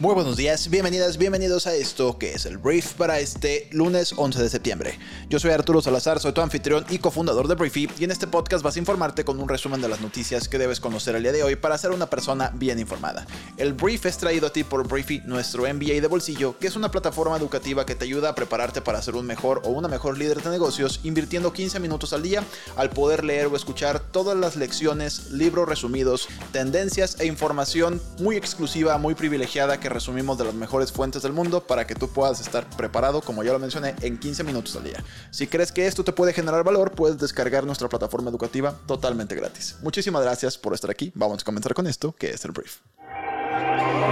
Muy buenos días, bienvenidas, bienvenidos a esto que es el brief para este lunes 11 de septiembre. Yo soy Arturo Salazar, soy tu anfitrión y cofundador de Briefy y en este podcast vas a informarte con un resumen de las noticias que debes conocer el día de hoy para ser una persona bien informada. El brief es traído a ti por Briefy, nuestro MBA de bolsillo, que es una plataforma educativa que te ayuda a prepararte para ser un mejor o una mejor líder de negocios invirtiendo 15 minutos al día al poder leer o escuchar todas las lecciones, libros resumidos, tendencias e información muy exclusiva, muy privilegiada que resumimos de las mejores fuentes del mundo para que tú puedas estar preparado, como ya lo mencioné, en 15 minutos al día. Si crees que esto te puede generar valor, puedes descargar nuestra plataforma educativa totalmente gratis. Muchísimas gracias por estar aquí. Vamos a comenzar con esto, que es el brief.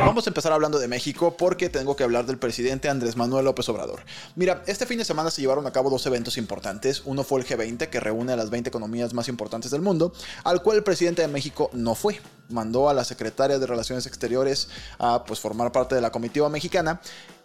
Vamos a empezar hablando de México porque tengo que hablar del presidente Andrés Manuel López Obrador. Mira, este fin de semana se llevaron a cabo dos eventos importantes. Uno fue el G20, que reúne a las 20 economías más importantes del mundo, al cual el presidente de México no fue. Mandó a la secretaria de Relaciones Exteriores a pues, formar parte de la comitiva mexicana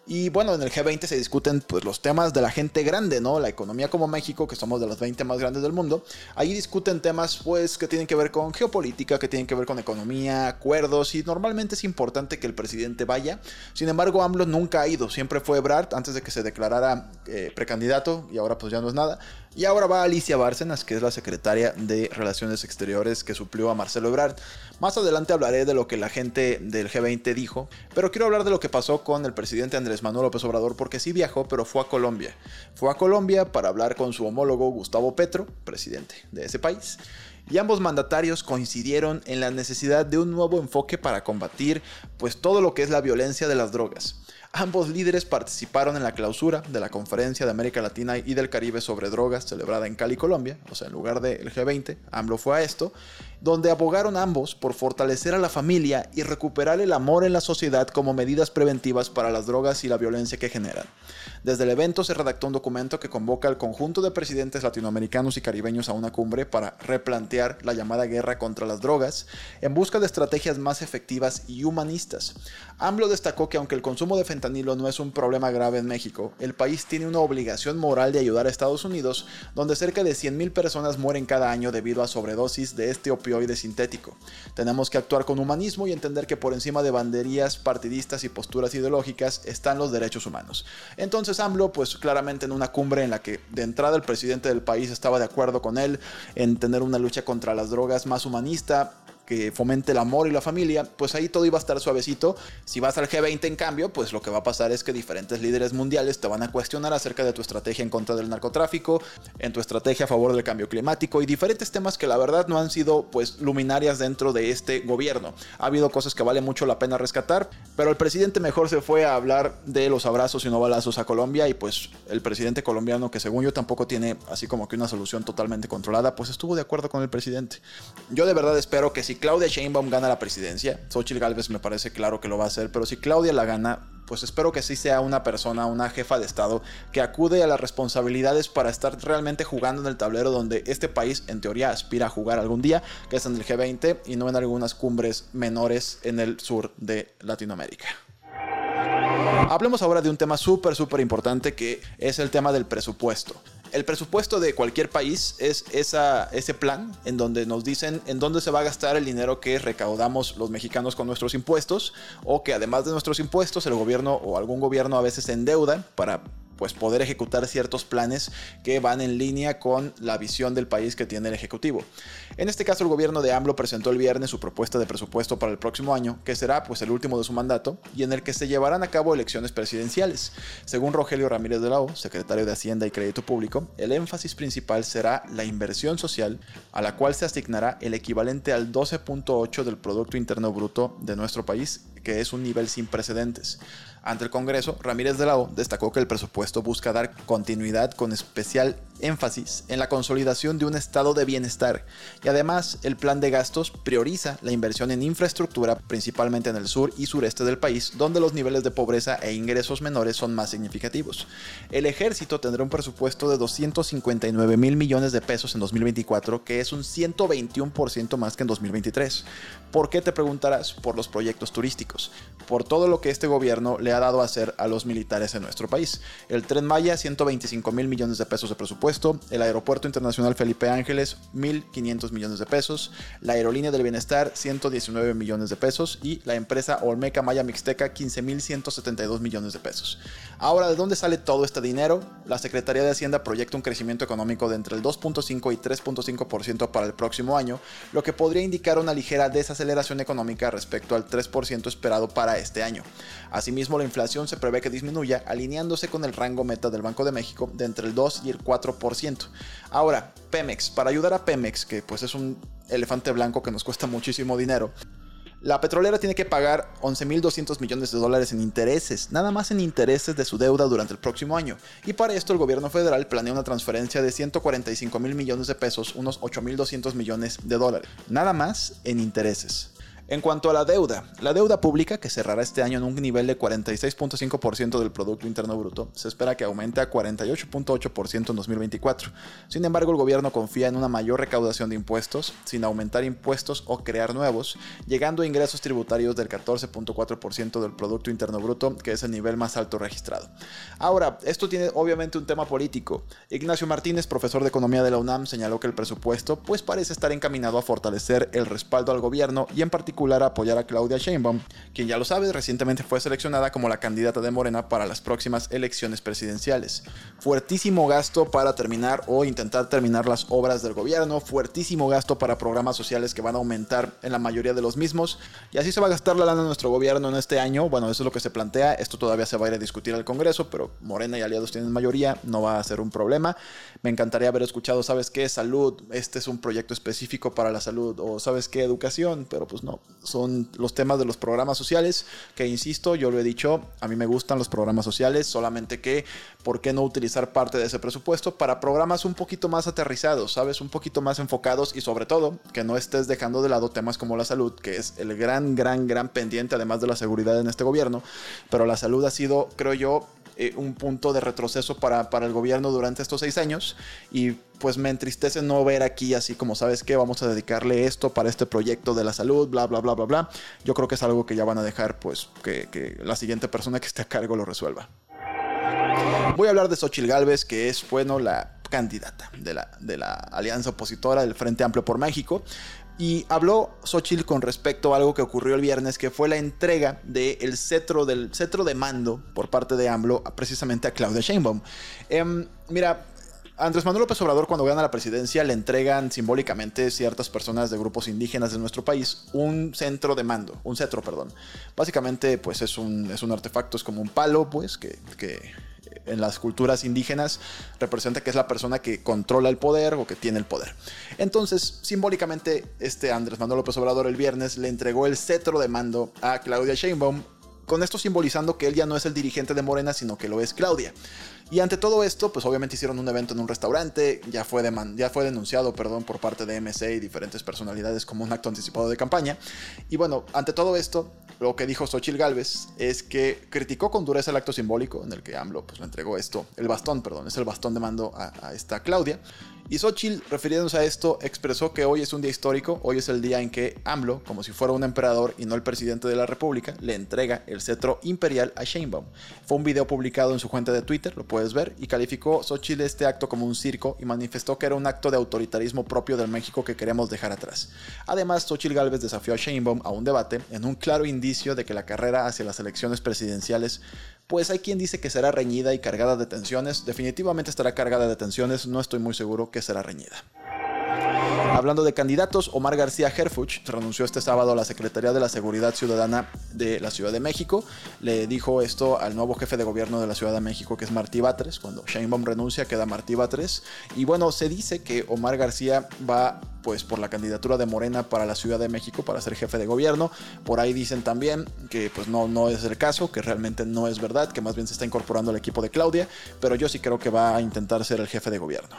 y bueno, en el G20 se discuten pues, los temas de la gente grande, ¿no? La economía como México, que somos de las 20 más grandes del mundo. Ahí discuten temas pues, que tienen que ver con geopolítica, que tienen que ver con economía, acuerdos, y normalmente es importante que el presidente vaya. Sin embargo, AMLO nunca ha ido, siempre fue Ebrard antes de que se declarara eh, precandidato, y ahora pues ya no es nada. Y ahora va Alicia Bárcenas, que es la secretaria de Relaciones Exteriores que suplió a Marcelo Ebrard. Más adelante hablaré de lo que la gente del G20 dijo, pero quiero hablar de lo que pasó con el presidente Andrés Manuel López Obrador, porque sí viajó, pero fue a Colombia. Fue a Colombia para hablar con su homólogo Gustavo Petro, presidente de ese país. Y ambos mandatarios coincidieron en la necesidad de un nuevo enfoque para combatir pues todo lo que es la violencia de las drogas. Ambos líderes participaron en la clausura de la Conferencia de América Latina y del Caribe sobre drogas celebrada en Cali, Colombia, o sea, en lugar del G20, AMLO fue a esto, donde abogaron ambos por fortalecer a la familia y recuperar el amor en la sociedad como medidas preventivas para las drogas y la violencia que generan. Desde el evento se redactó un documento que convoca al conjunto de presidentes latinoamericanos y caribeños a una cumbre para replantear la llamada guerra contra las drogas en busca de estrategias más efectivas y humanistas. AMLO destacó que aunque el consumo de fentanilo no es un problema grave en México, el país tiene una obligación moral de ayudar a Estados Unidos, donde cerca de 100.000 personas mueren cada año debido a sobredosis de este opioide sintético. Tenemos que actuar con humanismo y entender que por encima de banderías partidistas y posturas ideológicas están los derechos humanos. Entonces, AMLO, pues claramente en una cumbre en la que de entrada el presidente del país estaba de acuerdo con él en tener una lucha contra las drogas más humanista, que fomente el amor y la familia, pues ahí todo iba a estar suavecito. Si vas al G20 en cambio, pues lo que va a pasar es que diferentes líderes mundiales te van a cuestionar acerca de tu estrategia en contra del narcotráfico, en tu estrategia a favor del cambio climático y diferentes temas que la verdad no han sido pues luminarias dentro de este gobierno. Ha habido cosas que vale mucho la pena rescatar, pero el presidente mejor se fue a hablar de los abrazos y no balazos a Colombia y pues el presidente colombiano que según yo tampoco tiene así como que una solución totalmente controlada, pues estuvo de acuerdo con el presidente. Yo de verdad espero que si Claudia Sheinbaum gana la presidencia, Xochitl Galvez me parece claro que lo va a hacer, pero si Claudia la gana, pues espero que sí sea una persona, una jefa de Estado, que acude a las responsabilidades para estar realmente jugando en el tablero donde este país en teoría aspira a jugar algún día, que es en el G20 y no en algunas cumbres menores en el sur de Latinoamérica. Hablemos ahora de un tema súper, súper importante que es el tema del presupuesto. El presupuesto de cualquier país es ese plan en donde nos dicen en dónde se va a gastar el dinero que recaudamos los mexicanos con nuestros impuestos o que además de nuestros impuestos el gobierno o algún gobierno a veces se endeuda para pues poder ejecutar ciertos planes que van en línea con la visión del país que tiene el Ejecutivo. En este caso, el gobierno de AMLO presentó el viernes su propuesta de presupuesto para el próximo año, que será pues el último de su mandato y en el que se llevarán a cabo elecciones presidenciales. Según Rogelio Ramírez de la O, secretario de Hacienda y Crédito Público, el énfasis principal será la inversión social, a la cual se asignará el equivalente al 12.8 del Producto Interno Bruto de nuestro país, que es un nivel sin precedentes. Ante el Congreso, Ramírez de la O destacó que el presupuesto busca dar continuidad con especial énfasis en la consolidación de un estado de bienestar y además el plan de gastos prioriza la inversión en infraestructura principalmente en el sur y sureste del país donde los niveles de pobreza e ingresos menores son más significativos. El ejército tendrá un presupuesto de 259 mil millones de pesos en 2024 que es un 121% más que en 2023. ¿Por qué te preguntarás? Por los proyectos turísticos, por todo lo que este gobierno ha dado a hacer a los militares en nuestro país. El tren Maya, 125 mil millones de pesos de presupuesto el Aeropuerto Internacional Felipe Ángeles 1.500 millones de pesos, la Aerolínea del Bienestar 119 millones de pesos y la empresa Olmeca Maya Mixteca 15.172 millones de pesos. Ahora, ¿de dónde sale todo este dinero? La Secretaría de Hacienda proyecta un crecimiento económico de entre el 2.5 y 3.5% para el próximo año, lo que podría indicar una ligera desaceleración económica respecto al 3% esperado para este año. Asimismo, la inflación se prevé que disminuya, alineándose con el rango meta del Banco de México de entre el 2 y el 4%. Ahora, Pemex, para ayudar a Pemex, que pues es un elefante blanco que nos cuesta muchísimo dinero, la petrolera tiene que pagar 11.200 millones de dólares en intereses, nada más en intereses de su deuda durante el próximo año. Y para esto el gobierno federal planea una transferencia de 145 mil millones de pesos, unos 8.200 millones de dólares, nada más en intereses. En cuanto a la deuda, la deuda pública, que cerrará este año en un nivel de 46.5% del Producto Interno Bruto, se espera que aumente a 48.8% en 2024. Sin embargo, el gobierno confía en una mayor recaudación de impuestos, sin aumentar impuestos o crear nuevos, llegando a ingresos tributarios del 14.4% del Producto Interno Bruto, que es el nivel más alto registrado. Ahora, esto tiene obviamente un tema político. Ignacio Martínez, profesor de Economía de la UNAM, señaló que el presupuesto pues parece estar encaminado a fortalecer el respaldo al gobierno y en particular a apoyar a Claudia Sheinbaum, quien ya lo sabes, recientemente fue seleccionada como la candidata de Morena para las próximas elecciones presidenciales. Fuertísimo gasto para terminar o intentar terminar las obras del gobierno, fuertísimo gasto para programas sociales que van a aumentar en la mayoría de los mismos, y así se va a gastar la lana de nuestro gobierno en este año. Bueno, eso es lo que se plantea, esto todavía se va a ir a discutir al Congreso, pero Morena y aliados tienen mayoría, no va a ser un problema. Me encantaría haber escuchado, ¿sabes qué? Salud, este es un proyecto específico para la salud, o ¿sabes qué? Educación, pero pues no, son los temas de los programas sociales, que insisto, yo lo he dicho, a mí me gustan los programas sociales, solamente que, ¿por qué no utilizar parte de ese presupuesto para programas un poquito más aterrizados, sabes? Un poquito más enfocados y sobre todo, que no estés dejando de lado temas como la salud, que es el gran, gran, gran pendiente, además de la seguridad en este gobierno, pero la salud ha sido, creo yo, eh, un punto de retroceso para, para el gobierno durante estos seis años y pues me entristece no ver aquí así como sabes que vamos a dedicarle esto para este proyecto de la salud, bla, bla, bla, bla, bla. Yo creo que es algo que ya van a dejar pues que, que la siguiente persona que esté a cargo lo resuelva. Voy a hablar de Xochil Gálvez, que es, bueno, la candidata de la, de la alianza opositora del Frente Amplio por México. Y habló Xochitl con respecto a algo que ocurrió el viernes, que fue la entrega del cetro, del cetro de mando por parte de AMLO precisamente a Claudia Sheinbaum. Em, mira, Andrés Manuel López Obrador cuando gana la presidencia le entregan simbólicamente ciertas personas de grupos indígenas de nuestro país un centro de mando, un cetro, perdón. Básicamente pues es un, es un artefacto, es como un palo pues que, que en las culturas indígenas representa que es la persona que controla el poder o que tiene el poder. Entonces, simbólicamente, este Andrés Manuel López Obrador el viernes le entregó el cetro de mando a Claudia Sheinbaum, con esto simbolizando que él ya no es el dirigente de Morena, sino que lo es Claudia. Y ante todo esto, pues obviamente hicieron un evento en un restaurante, ya fue, ya fue denunciado, perdón, por parte de MC y diferentes personalidades como un acto anticipado de campaña. Y bueno, ante todo esto, lo que dijo Xochil Gálvez es que criticó con dureza el acto simbólico en el que AMLO pues, le entregó esto, el bastón, perdón, es el bastón de mando a esta Claudia. Y Xochitl, refiriéndose a esto, expresó que hoy es un día histórico, hoy es el día en que AMLO, como si fuera un emperador y no el presidente de la República, le entrega el cetro imperial a Sheinbaum. Fue un video publicado en su cuenta de Twitter, lo puedes ver, y calificó Xochitl este acto como un circo y manifestó que era un acto de autoritarismo propio del México que queremos dejar atrás. Además, Xochitl Gálvez desafió a Sheinbaum a un debate en un claro indicio de que la carrera hacia las elecciones presidenciales pues hay quien dice que será reñida y cargada de tensiones. Definitivamente estará cargada de tensiones, no estoy muy seguro que será reñida. Hablando de candidatos, Omar García Herfuch renunció este sábado a la Secretaría de la Seguridad Ciudadana de la Ciudad de México. Le dijo esto al nuevo jefe de gobierno de la Ciudad de México, que es Martí Batres. Cuando Sheinbaum renuncia, queda Martí Batres. Y bueno, se dice que Omar García va pues por la candidatura de Morena para la Ciudad de México para ser jefe de gobierno. Por ahí dicen también que pues no, no es el caso, que realmente no es verdad, que más bien se está incorporando al equipo de Claudia, pero yo sí creo que va a intentar ser el jefe de gobierno.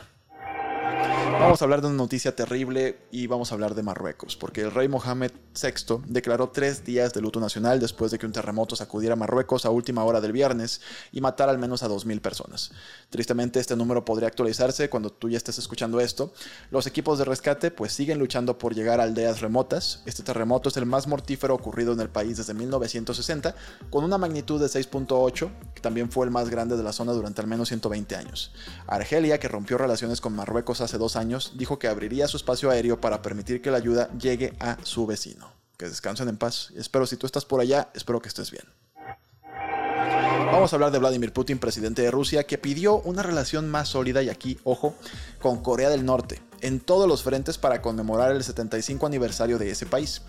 Vamos a hablar de una noticia terrible y vamos a hablar de Marruecos, porque el rey Mohamed VI declaró tres días de luto nacional después de que un terremoto sacudiera Marruecos a última hora del viernes y matara al menos a 2.000 personas. Tristemente este número podría actualizarse cuando tú ya estés escuchando esto. Los equipos de rescate pues siguen luchando por llegar a aldeas remotas. Este terremoto es el más mortífero ocurrido en el país desde 1960, con una magnitud de 6.8, que también fue el más grande de la zona durante al menos 120 años. Argelia, que rompió relaciones con Marruecos hace dos años, dijo que abriría su espacio aéreo para permitir que la ayuda llegue a su vecino. Que descansen en paz. Espero si tú estás por allá, espero que estés bien. Vamos a hablar de Vladimir Putin, presidente de Rusia, que pidió una relación más sólida y aquí, ojo, con Corea del Norte, en todos los frentes para conmemorar el 75 aniversario de ese país.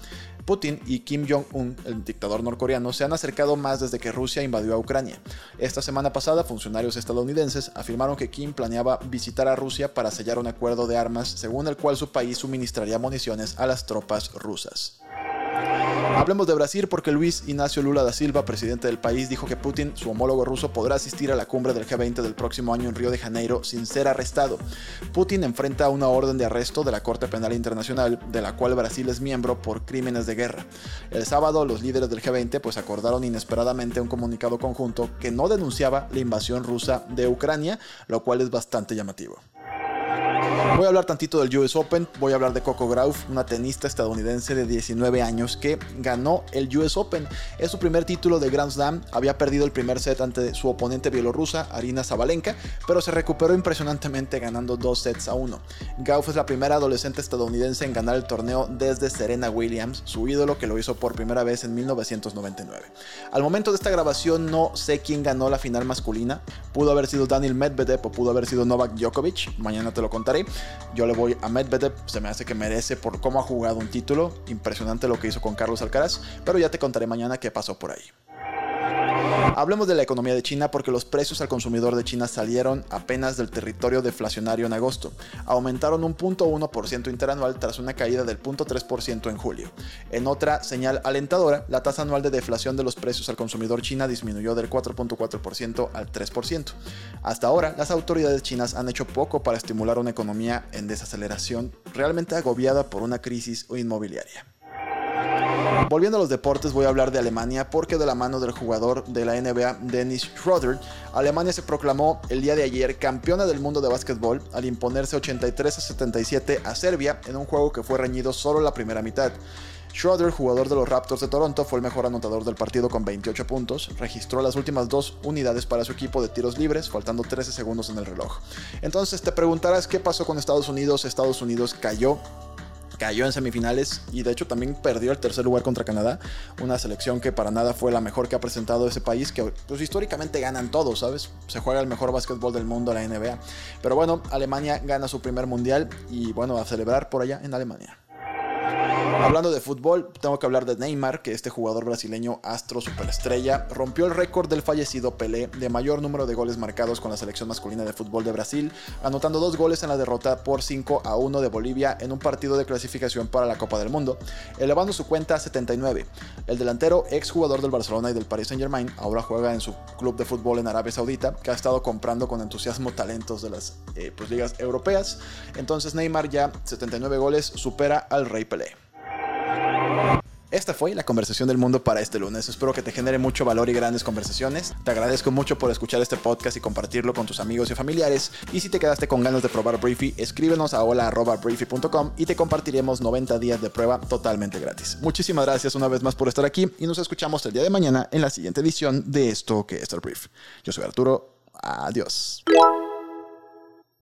Putin y Kim Jong-un, el dictador norcoreano, se han acercado más desde que Rusia invadió a Ucrania. Esta semana pasada, funcionarios estadounidenses afirmaron que Kim planeaba visitar a Rusia para sellar un acuerdo de armas según el cual su país suministraría municiones a las tropas rusas. Hablemos de Brasil porque Luis Ignacio Lula da Silva, presidente del país, dijo que Putin, su homólogo ruso, podrá asistir a la cumbre del G20 del próximo año en Río de Janeiro sin ser arrestado. Putin enfrenta una orden de arresto de la Corte Penal Internacional, de la cual Brasil es miembro por crímenes de guerra. El sábado, los líderes del G20 pues acordaron inesperadamente un comunicado conjunto que no denunciaba la invasión rusa de Ucrania, lo cual es bastante llamativo. Voy a hablar tantito del US Open, voy a hablar de Coco Gauff, una tenista estadounidense de 19 años que ganó el US Open. Es su primer título de Grand Slam, había perdido el primer set ante su oponente bielorrusa, Arina Zabalenka, pero se recuperó impresionantemente ganando dos sets a uno. Gauff es la primera adolescente estadounidense en ganar el torneo desde Serena Williams, su ídolo que lo hizo por primera vez en 1999. Al momento de esta grabación no sé quién ganó la final masculina, pudo haber sido Daniel Medvedev o pudo haber sido Novak Djokovic, mañana te lo contaré. Yo le voy a Medvedev, se me hace que merece por cómo ha jugado un título. Impresionante lo que hizo con Carlos Alcaraz, pero ya te contaré mañana qué pasó por ahí. Hablemos de la economía de China porque los precios al consumidor de China salieron apenas del territorio deflacionario en agosto. Aumentaron un 0.1% interanual tras una caída del 0.3% en julio. En otra señal alentadora, la tasa anual de deflación de los precios al consumidor china disminuyó del 4.4% al 3%. Hasta ahora, las autoridades chinas han hecho poco para estimular una economía en desaceleración realmente agobiada por una crisis inmobiliaria. Volviendo a los deportes, voy a hablar de Alemania porque de la mano del jugador de la NBA, Dennis Schroeder, Alemania se proclamó el día de ayer campeona del mundo de básquetbol al imponerse 83 a 77 a Serbia en un juego que fue reñido solo la primera mitad. Schroeder, jugador de los Raptors de Toronto, fue el mejor anotador del partido con 28 puntos, registró las últimas dos unidades para su equipo de tiros libres, faltando 13 segundos en el reloj. Entonces te preguntarás qué pasó con Estados Unidos. Estados Unidos cayó cayó en semifinales y de hecho también perdió el tercer lugar contra Canadá, una selección que para nada fue la mejor que ha presentado ese país, que pues históricamente ganan todos, ¿sabes? Se juega el mejor básquetbol del mundo, la NBA. Pero bueno, Alemania gana su primer mundial y bueno, a celebrar por allá en Alemania. Hablando de fútbol, tengo que hablar de Neymar, que este jugador brasileño astro superestrella rompió el récord del fallecido Pelé de mayor número de goles marcados con la selección masculina de fútbol de Brasil, anotando dos goles en la derrota por 5 a 1 de Bolivia en un partido de clasificación para la Copa del Mundo, elevando su cuenta a 79. El delantero, ex jugador del Barcelona y del Paris Saint-Germain, ahora juega en su club de fútbol en Arabia Saudita, que ha estado comprando con entusiasmo talentos de las eh, pues, ligas europeas. Entonces Neymar ya 79 goles supera al Rey Pelé. Esta fue la conversación del mundo para este lunes. Espero que te genere mucho valor y grandes conversaciones. Te agradezco mucho por escuchar este podcast y compartirlo con tus amigos y familiares. Y si te quedaste con ganas de probar Briefy, escríbenos a hola.briefy.com y te compartiremos 90 días de prueba totalmente gratis. Muchísimas gracias una vez más por estar aquí y nos escuchamos el día de mañana en la siguiente edición de esto que es el Brief. Yo soy Arturo. Adiós.